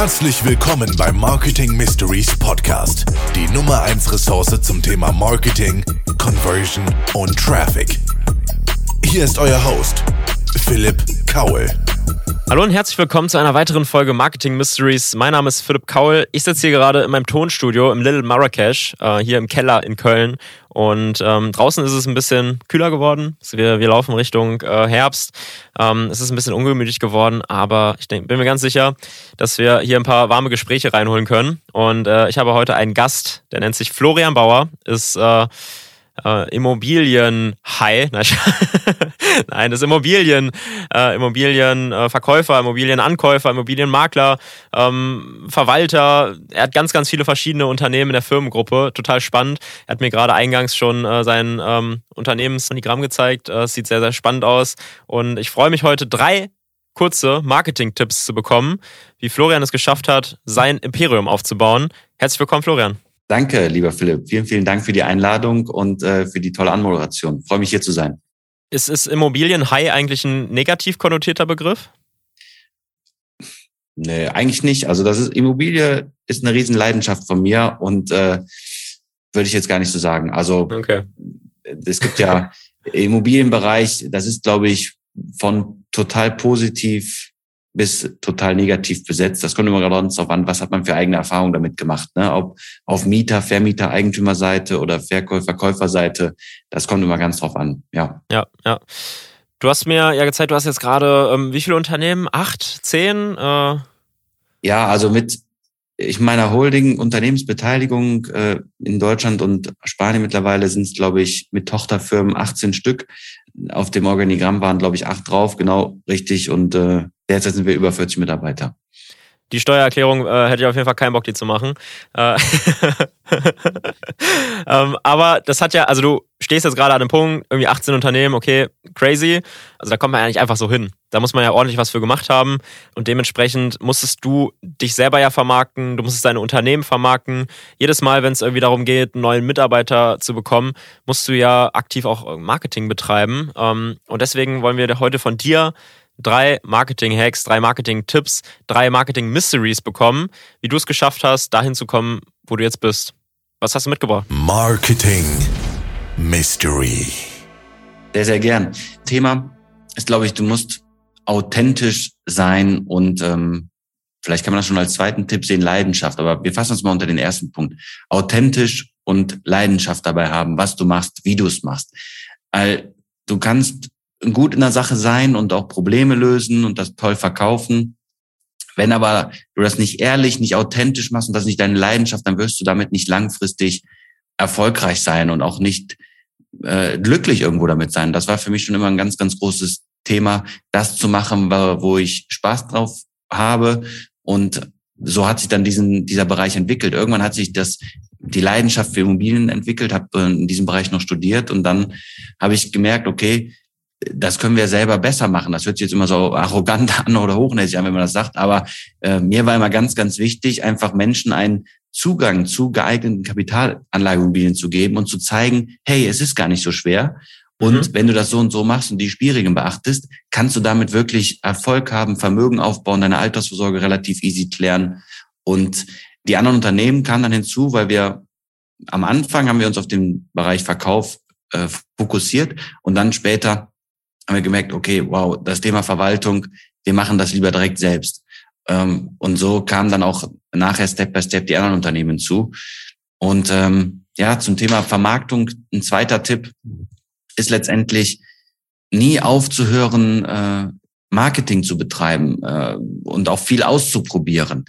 Herzlich willkommen beim Marketing Mysteries Podcast, die Nummer 1 Ressource zum Thema Marketing, Conversion und Traffic. Hier ist euer Host, Philipp Kaul. Hallo und herzlich willkommen zu einer weiteren Folge Marketing Mysteries. Mein Name ist Philipp Kaul. Ich sitze hier gerade in meinem Tonstudio im Little Marrakesh, äh, hier im Keller in Köln. Und ähm, draußen ist es ein bisschen kühler geworden. Wir, wir laufen Richtung äh, Herbst. Ähm, es ist ein bisschen ungemütlich geworden, aber ich denk, bin mir ganz sicher, dass wir hier ein paar warme Gespräche reinholen können. Und äh, ich habe heute einen Gast, der nennt sich Florian Bauer, ist äh, Immobilien-High. Nein, das Immobilien, äh, Immobilienverkäufer, äh, Immobilienankäufer, Immobilienmakler, ähm, Verwalter. Er hat ganz, ganz viele verschiedene Unternehmen in der Firmengruppe. Total spannend. Er hat mir gerade eingangs schon äh, sein ähm, Unternehmensdiagramm gezeigt. Äh, sieht sehr, sehr spannend aus. Und ich freue mich heute drei kurze Marketing-Tipps zu bekommen, wie Florian es geschafft hat, sein Imperium aufzubauen. Herzlich willkommen, Florian. Danke, lieber Philipp. Vielen, vielen Dank für die Einladung und äh, für die tolle Anmoderation. freue mich hier zu sein. Ist, ist Immobilien-High eigentlich ein negativ konnotierter Begriff? Nee, eigentlich nicht. Also das ist Immobilie ist eine Riesenleidenschaft von mir und äh, würde ich jetzt gar nicht so sagen. Also okay. es gibt ja Immobilienbereich, das ist, glaube ich, von total positiv bis total negativ besetzt. Das kommt immer gerade darauf an, was hat man für eigene Erfahrungen damit gemacht. Ne? Ob auf Mieter, Vermieter, Eigentümerseite oder Verkäufer, Käuferseite, das kommt immer ganz drauf an. Ja. Ja, ja. Du hast mir ja gezeigt, du hast jetzt gerade ähm, wie viele Unternehmen? Acht, zehn? Äh ja, also mit ich meiner Holding Unternehmensbeteiligung äh, in Deutschland und Spanien mittlerweile sind es, glaube ich, mit Tochterfirmen 18 Stück. Auf dem Organigramm waren, glaube ich, acht drauf, genau richtig. Und äh, Derzeit sind wir über 40 Mitarbeiter. Die Steuererklärung äh, hätte ich auf jeden Fall keinen Bock, die zu machen. Äh, ähm, aber das hat ja, also du stehst jetzt gerade an einem Punkt, irgendwie 18 Unternehmen, okay, crazy. Also da kommt man ja nicht einfach so hin. Da muss man ja ordentlich was für gemacht haben. Und dementsprechend musstest du dich selber ja vermarkten, du musstest deine Unternehmen vermarkten. Jedes Mal, wenn es irgendwie darum geht, einen neuen Mitarbeiter zu bekommen, musst du ja aktiv auch Marketing betreiben. Ähm, und deswegen wollen wir heute von dir drei Marketing-Hacks, drei Marketing-Tipps, drei Marketing-Mysteries bekommen, wie du es geschafft hast, dahin zu kommen, wo du jetzt bist. Was hast du mitgebracht? Marketing Mystery. Sehr, sehr gern. Thema ist, glaube ich, du musst authentisch sein und ähm, vielleicht kann man das schon als zweiten Tipp sehen, Leidenschaft. Aber wir fassen uns mal unter den ersten Punkt. Authentisch und Leidenschaft dabei haben, was du machst, wie du es machst. Weil du kannst gut in der Sache sein und auch Probleme lösen und das toll verkaufen. Wenn aber du das nicht ehrlich, nicht authentisch machst und das nicht deine Leidenschaft, dann wirst du damit nicht langfristig erfolgreich sein und auch nicht äh, glücklich irgendwo damit sein. Das war für mich schon immer ein ganz, ganz großes Thema, das zu machen, wo ich Spaß drauf habe. Und so hat sich dann diesen, dieser Bereich entwickelt. Irgendwann hat sich das, die Leidenschaft für Immobilien entwickelt, habe in diesem Bereich noch studiert und dann habe ich gemerkt, okay, das können wir selber besser machen. Das hört sich jetzt immer so arrogant an oder hochnäsig an, wenn man das sagt. Aber äh, mir war immer ganz, ganz wichtig, einfach Menschen einen Zugang zu geeigneten Kapitalanlageimmobilien zu geben und zu zeigen, hey, es ist gar nicht so schwer. Und mhm. wenn du das so und so machst und die Spielregeln beachtest, kannst du damit wirklich Erfolg haben, Vermögen aufbauen, deine Altersvorsorge relativ easy klären. Und die anderen Unternehmen kamen dann hinzu, weil wir am Anfang haben wir uns auf den Bereich Verkauf äh, fokussiert und dann später haben wir gemerkt, okay, wow, das Thema Verwaltung, wir machen das lieber direkt selbst. Ähm, und so kamen dann auch nachher Step by Step die anderen Unternehmen zu. Und ähm, ja, zum Thema Vermarktung, ein zweiter Tipp ist letztendlich nie aufzuhören, äh, Marketing zu betreiben äh, und auch viel auszuprobieren.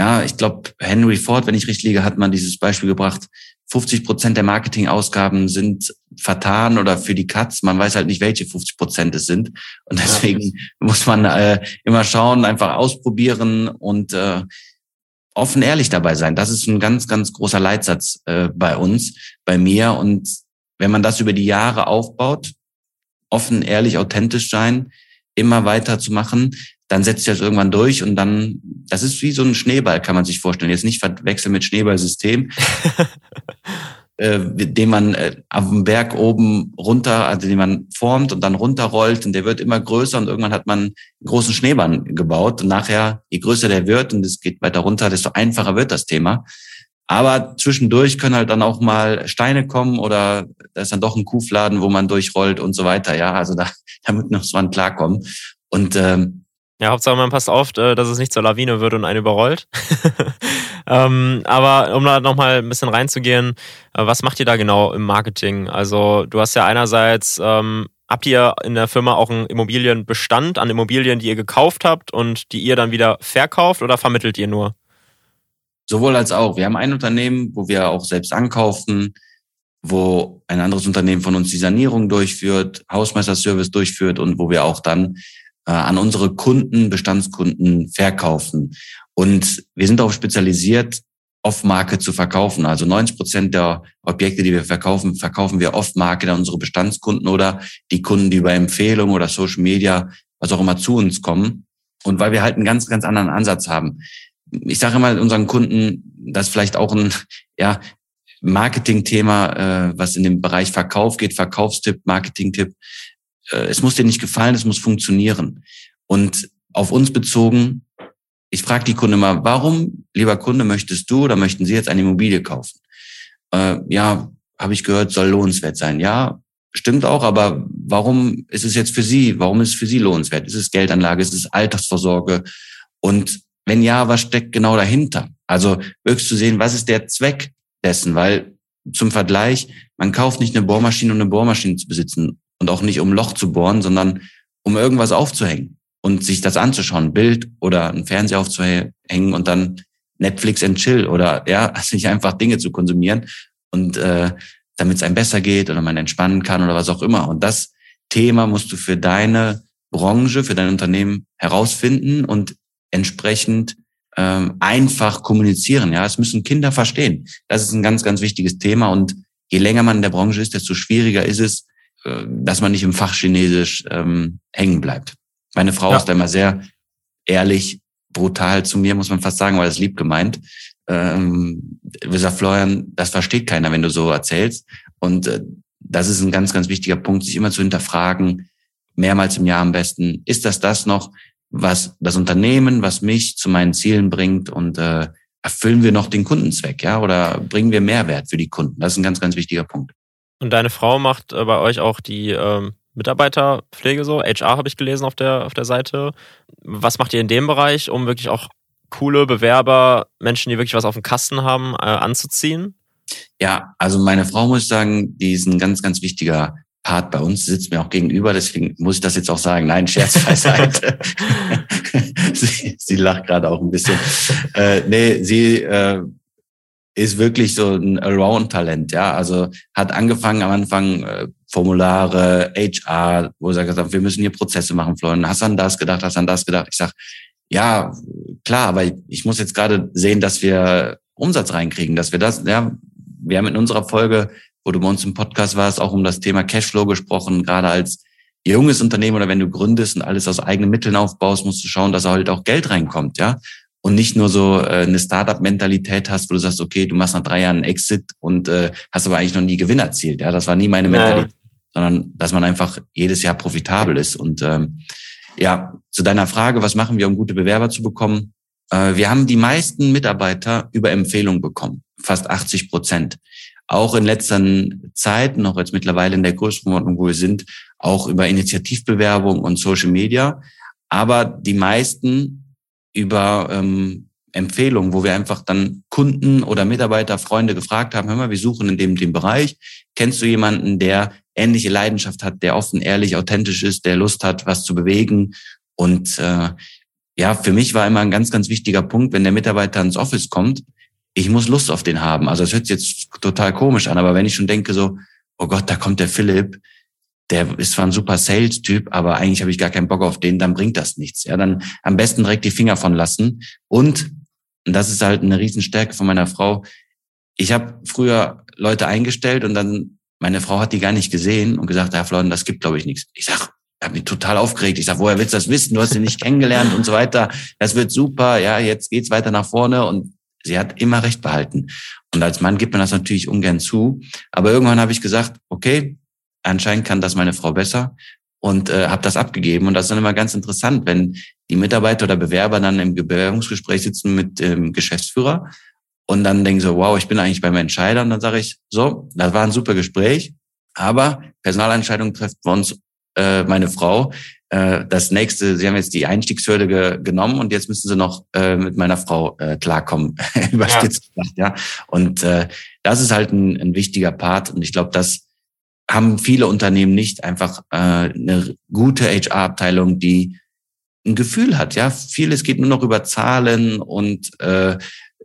Ja, ich glaube, Henry Ford, wenn ich richtig liege, hat man dieses Beispiel gebracht. 50 Prozent der Marketingausgaben sind vertan oder für die Cuts. Man weiß halt nicht, welche 50 Prozent es sind. Und deswegen muss man äh, immer schauen, einfach ausprobieren und äh, offen ehrlich dabei sein. Das ist ein ganz, ganz großer Leitsatz äh, bei uns, bei mir. Und wenn man das über die Jahre aufbaut, offen, ehrlich, authentisch sein, immer weiter zu machen, dann setzt sich das irgendwann durch und dann, das ist wie so ein Schneeball, kann man sich vorstellen. Jetzt nicht verwechseln mit Schneeballsystem. äh, den man äh, am Berg oben runter, also den man formt und dann runterrollt und der wird immer größer und irgendwann hat man einen großen Schneemann gebaut und nachher, je größer der wird und es geht weiter runter, desto einfacher wird das Thema. Aber zwischendurch können halt dann auch mal Steine kommen oder da ist dann doch ein Kuhfladen, wo man durchrollt und so weiter. Ja, also da, damit muss man klarkommen. Und ähm, ja, Hauptsache man passt auf, äh, dass es nicht zur Lawine wird und einen überrollt. ähm, aber um da nochmal ein bisschen reinzugehen, äh, was macht ihr da genau im Marketing? Also du hast ja einerseits, ähm, habt ihr in der Firma auch einen Immobilienbestand an Immobilien, die ihr gekauft habt und die ihr dann wieder verkauft oder vermittelt ihr nur? Sowohl als auch. Wir haben ein Unternehmen, wo wir auch selbst ankaufen, wo ein anderes Unternehmen von uns die Sanierung durchführt, Hausmeisterservice durchführt und wo wir auch dann an unsere Kunden, Bestandskunden verkaufen. Und wir sind auch spezialisiert, Off-Market zu verkaufen. Also 90 Prozent der Objekte, die wir verkaufen, verkaufen wir Off-Market an unsere Bestandskunden oder die Kunden, die über Empfehlung oder Social Media, was auch immer zu uns kommen. Und weil wir halt einen ganz, ganz anderen Ansatz haben. Ich sage immer unseren Kunden, das ist vielleicht auch ein ja, Marketing-Thema, äh, was in dem Bereich Verkauf geht, Verkaufstipp, Marketing-Tipp. Äh, es muss dir nicht gefallen, es muss funktionieren. Und auf uns bezogen, ich frage die Kunde mal, warum, lieber Kunde, möchtest du oder möchten Sie jetzt eine Immobilie kaufen? Äh, ja, habe ich gehört, soll lohnenswert sein. Ja, stimmt auch, aber warum ist es jetzt für Sie, warum ist es für Sie lohnenswert? Ist es Geldanlage, ist es Altersvorsorge? Und wenn ja, was steckt genau dahinter? Also wirklich zu sehen, was ist der Zweck dessen? Weil zum Vergleich, man kauft nicht eine Bohrmaschine, um eine Bohrmaschine zu besitzen und auch nicht um Loch zu bohren, sondern um irgendwas aufzuhängen und sich das anzuschauen, Bild oder ein Fernseher aufzuhängen und dann Netflix and Chill oder ja, sich einfach Dinge zu konsumieren und äh, damit es einem besser geht oder man entspannen kann oder was auch immer. Und das Thema musst du für deine Branche, für dein Unternehmen herausfinden und entsprechend ähm, einfach kommunizieren. Ja, es müssen Kinder verstehen. Das ist ein ganz, ganz wichtiges Thema. Und je länger man in der Branche ist, desto schwieriger ist es, dass man nicht im Fach Chinesisch ähm, hängen bleibt. Meine Frau ja. ist da immer sehr ehrlich, brutal zu mir, muss man fast sagen, weil das lieb gemeint. Ähm, sagt Florian, das versteht keiner, wenn du so erzählst. Und äh, das ist ein ganz, ganz wichtiger Punkt, sich immer zu hinterfragen, mehrmals im Jahr am besten, ist das das noch, was das Unternehmen, was mich zu meinen Zielen bringt und äh, erfüllen wir noch den Kundenzweck, ja, oder bringen wir Mehrwert für die Kunden? Das ist ein ganz, ganz wichtiger Punkt. Und deine Frau macht äh, bei euch auch die ähm, Mitarbeiterpflege so? HR habe ich gelesen auf der, auf der Seite. Was macht ihr in dem Bereich, um wirklich auch coole Bewerber, Menschen, die wirklich was auf dem Kasten haben, äh, anzuziehen? Ja, also meine Frau muss ich sagen, die ist ein ganz, ganz wichtiger Part bei uns, sitzt mir auch gegenüber, deswegen muss ich das jetzt auch sagen. Nein, Scherz beiseite. sie, sie lacht gerade auch ein bisschen. Äh, nee, sie äh, ist wirklich so ein Around-Talent, ja. Also hat angefangen am Anfang äh, Formulare, HR, wo er gesagt hat, wir müssen hier Prozesse machen, Florian. Hast du an das gedacht, hast du an das gedacht? Ich sag, ja, klar, aber ich muss jetzt gerade sehen, dass wir Umsatz reinkriegen, dass wir das, ja, wir haben in unserer Folge, wo du bei uns im Podcast warst, auch um das Thema Cashflow gesprochen, gerade als junges Unternehmen oder wenn du gründest und alles aus eigenen Mitteln aufbaust, musst du schauen, dass halt auch Geld reinkommt, ja und nicht nur so äh, eine Startup-Mentalität hast, wo du sagst, okay, du machst nach drei Jahren einen Exit und äh, hast aber eigentlich noch nie Gewinn erzielt. Ja, das war nie meine Mentalität, ja. sondern dass man einfach jedes Jahr profitabel ist. Und ähm, ja, zu deiner Frage, was machen wir, um gute Bewerber zu bekommen? Äh, wir haben die meisten Mitarbeiter über Empfehlung bekommen, fast 80 Prozent. Auch in letzter Zeit, noch jetzt mittlerweile in der Größenordnung, wo wir sind, auch über Initiativbewerbung und Social Media. Aber die meisten über ähm, Empfehlungen, wo wir einfach dann Kunden oder Mitarbeiter, Freunde gefragt haben, hör mal, wir suchen in dem, dem Bereich. Kennst du jemanden, der ähnliche Leidenschaft hat, der offen, ehrlich, authentisch ist, der Lust hat, was zu bewegen? Und äh, ja, für mich war immer ein ganz, ganz wichtiger Punkt, wenn der Mitarbeiter ins Office kommt, ich muss Lust auf den haben. Also es hört sich jetzt total komisch an, aber wenn ich schon denke so, oh Gott, da kommt der Philipp, der ist zwar ein super Sales-Typ, aber eigentlich habe ich gar keinen Bock auf den, dann bringt das nichts. Ja, dann am besten direkt die Finger von lassen. Und, und das ist halt eine Riesenstärke von meiner Frau. Ich habe früher Leute eingestellt und dann meine Frau hat die gar nicht gesehen und gesagt, ja, Florian, das gibt, glaube ich, nichts. Ich sag, ich habe mich total aufgeregt. Ich sag, woher willst du das wissen? Du hast sie nicht kennengelernt und so weiter. Das wird super. Ja, jetzt geht's weiter nach vorne und sie hat immer recht behalten. Und als Mann gibt man das natürlich ungern zu. Aber irgendwann habe ich gesagt, okay, anscheinend kann das meine Frau besser und äh, habe das abgegeben. Und das ist dann immer ganz interessant, wenn die Mitarbeiter oder Bewerber dann im Bewerbungsgespräch sitzen mit dem ähm, Geschäftsführer und dann denken so, wow, ich bin eigentlich beim Entscheider. Und dann sage ich, so, das war ein super Gespräch, aber Personalentscheidungen trifft bei uns äh, meine Frau. Äh, das nächste, Sie haben jetzt die Einstiegshürde ge genommen und jetzt müssen Sie noch äh, mit meiner Frau äh, klarkommen, überspitzt ja. gesagt, ja. Und äh, das ist halt ein, ein wichtiger Part und ich glaube, das haben viele Unternehmen nicht einfach äh, eine gute HR-Abteilung, die ein Gefühl hat. Ja, vieles geht nur noch über Zahlen und äh,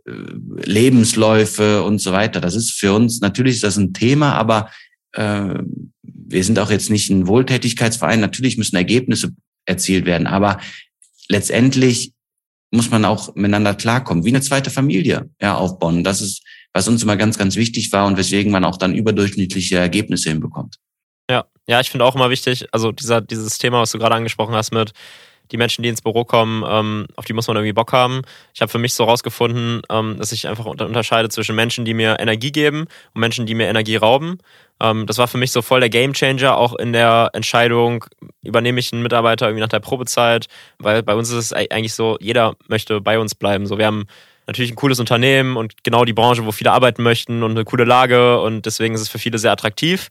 Lebensläufe und so weiter. Das ist für uns natürlich ist das ein Thema, aber äh, wir sind auch jetzt nicht ein Wohltätigkeitsverein. Natürlich müssen Ergebnisse erzielt werden, aber letztendlich muss man auch miteinander klarkommen, wie eine zweite Familie ja, aufbauen. Das ist, was uns immer ganz, ganz wichtig war und weswegen man auch dann überdurchschnittliche Ergebnisse hinbekommt. Ja, ja, ich finde auch immer wichtig, also dieser, dieses Thema, was du gerade angesprochen hast mit die Menschen, die ins Büro kommen, ähm, auf die muss man irgendwie Bock haben. Ich habe für mich so rausgefunden, ähm, dass ich einfach unterscheide zwischen Menschen, die mir Energie geben und Menschen, die mir Energie rauben. Ähm, das war für mich so voll der Gamechanger auch in der Entscheidung, übernehme ich einen Mitarbeiter irgendwie nach der Probezeit, weil bei uns ist es eigentlich so, jeder möchte bei uns bleiben. So, wir haben natürlich ein cooles Unternehmen und genau die Branche, wo viele arbeiten möchten und eine coole Lage und deswegen ist es für viele sehr attraktiv.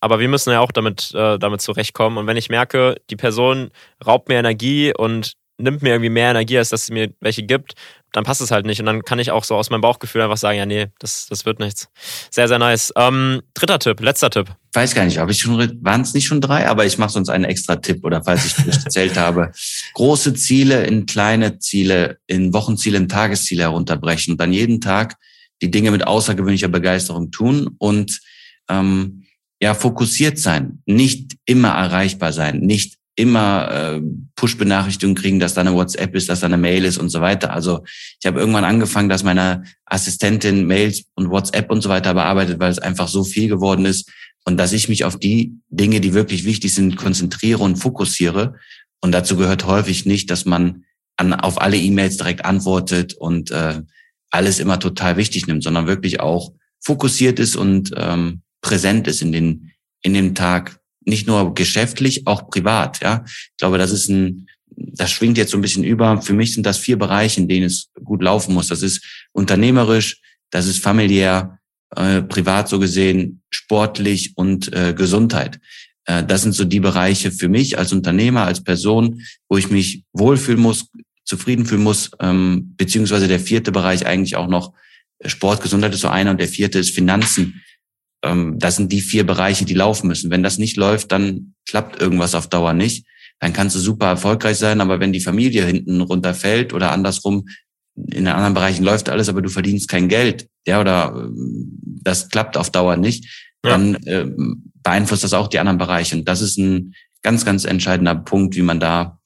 Aber wir müssen ja auch damit, äh, damit zurechtkommen. Und wenn ich merke, die Person raubt mir Energie und nimmt mir irgendwie mehr Energie, als dass sie mir welche gibt, dann passt es halt nicht. Und dann kann ich auch so aus meinem Bauchgefühl einfach sagen, ja, nee, das, das wird nichts. Sehr, sehr nice. Ähm, dritter Tipp, letzter Tipp. Weiß gar nicht, habe ich schon, waren es nicht schon drei, aber ich mache sonst einen extra Tipp oder falls ich nicht erzählt habe. Große Ziele in kleine Ziele, in Wochenziele, in Tagesziele herunterbrechen und dann jeden Tag die Dinge mit außergewöhnlicher Begeisterung tun und ähm, ja, fokussiert sein, nicht immer erreichbar sein, nicht immer äh, Push-Benachrichtigungen kriegen, dass da eine WhatsApp ist, dass da eine Mail ist und so weiter. Also ich habe irgendwann angefangen, dass meine Assistentin Mails und WhatsApp und so weiter bearbeitet, weil es einfach so viel geworden ist und dass ich mich auf die Dinge, die wirklich wichtig sind, konzentriere und fokussiere. Und dazu gehört häufig nicht, dass man an, auf alle E-Mails direkt antwortet und äh, alles immer total wichtig nimmt, sondern wirklich auch fokussiert ist und ähm, präsent ist in den, in dem Tag. Nicht nur geschäftlich, auch privat, ja. Ich glaube, das ist ein, das schwingt jetzt so ein bisschen über. Für mich sind das vier Bereiche, in denen es gut laufen muss. Das ist unternehmerisch, das ist familiär, äh, privat so gesehen, sportlich und äh, Gesundheit. Äh, das sind so die Bereiche für mich als Unternehmer, als Person, wo ich mich wohlfühlen muss, zufrieden fühlen muss, ähm, beziehungsweise der vierte Bereich eigentlich auch noch Sport, Gesundheit ist so einer und der vierte ist Finanzen das sind die vier Bereiche, die laufen müssen. Wenn das nicht läuft, dann klappt irgendwas auf Dauer nicht. Dann kannst du super erfolgreich sein, aber wenn die Familie hinten runterfällt oder andersrum, in den anderen Bereichen läuft alles, aber du verdienst kein Geld, ja, oder ähm, das klappt auf Dauer nicht, ja. dann äh, beeinflusst das auch die anderen Bereiche. Und das ist ein ganz, ganz entscheidender Punkt, wie man da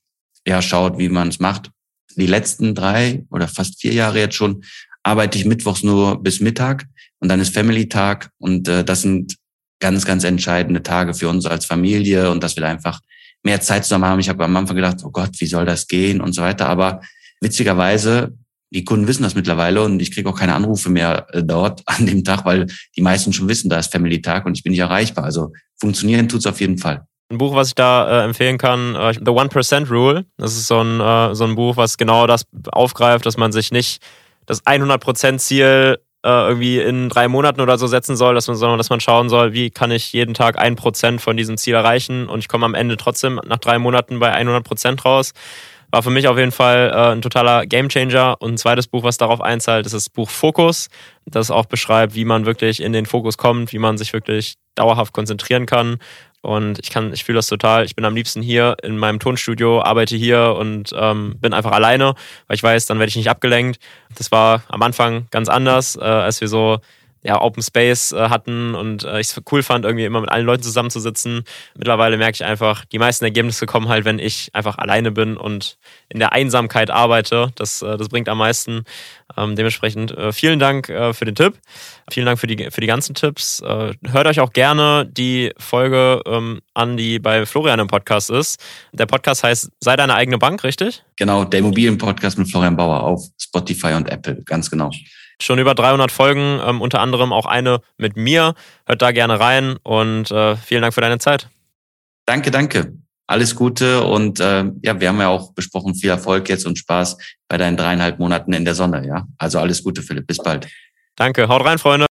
ja schaut, wie man es macht. Die letzten drei oder fast vier Jahre jetzt schon arbeite ich mittwochs nur bis Mittag und dann ist Family-Tag und äh, das sind ganz, ganz entscheidende Tage für uns als Familie und dass wir da einfach mehr Zeit zusammen haben. Ich habe am Anfang gedacht, oh Gott, wie soll das gehen und so weiter. Aber witzigerweise, die Kunden wissen das mittlerweile und ich kriege auch keine Anrufe mehr äh, dort an dem Tag, weil die meisten schon wissen, da ist Family-Tag und ich bin nicht erreichbar. Also funktionieren tut's auf jeden Fall. Ein Buch, was ich da äh, empfehlen kann, äh, The One Percent Rule. Das ist so ein, äh, so ein Buch, was genau das aufgreift, dass man sich nicht das 100% Ziel äh, irgendwie in drei Monaten oder so setzen soll, dass man, sondern dass man schauen soll, wie kann ich jeden Tag ein Prozent von diesem Ziel erreichen und ich komme am Ende trotzdem nach drei Monaten bei 100 Prozent raus. War für mich auf jeden Fall äh, ein totaler Gamechanger. Und ein zweites Buch, was darauf einzahlt, ist das Buch Fokus, das auch beschreibt, wie man wirklich in den Fokus kommt, wie man sich wirklich dauerhaft konzentrieren kann und ich kann, ich fühle das total. Ich bin am liebsten hier in meinem Tonstudio, arbeite hier und ähm, bin einfach alleine, weil ich weiß, dann werde ich nicht abgelenkt. Das war am Anfang ganz anders, äh, als wir so ja, Open Space äh, hatten und äh, ich es cool fand, irgendwie immer mit allen Leuten zusammenzusitzen. Mittlerweile merke ich einfach, die meisten Ergebnisse kommen halt, wenn ich einfach alleine bin und in der Einsamkeit arbeite. Das, äh, das bringt am meisten. Ähm, dementsprechend äh, vielen Dank äh, für den Tipp. Vielen Dank für die, für die ganzen Tipps. Äh, hört euch auch gerne die Folge ähm, an, die bei Florian im Podcast ist. Der Podcast heißt Sei deine eigene Bank, richtig? Genau, der Immobilienpodcast mit Florian Bauer auf Spotify und Apple, ganz genau. Schon über 300 Folgen, ähm, unter anderem auch eine mit mir. Hört da gerne rein und äh, vielen Dank für deine Zeit. Danke, danke. Alles Gute und äh, ja, wir haben ja auch besprochen, viel Erfolg jetzt und Spaß bei deinen dreieinhalb Monaten in der Sonne. Ja, also alles Gute, Philipp. Bis bald. Danke. Haut rein, Freunde.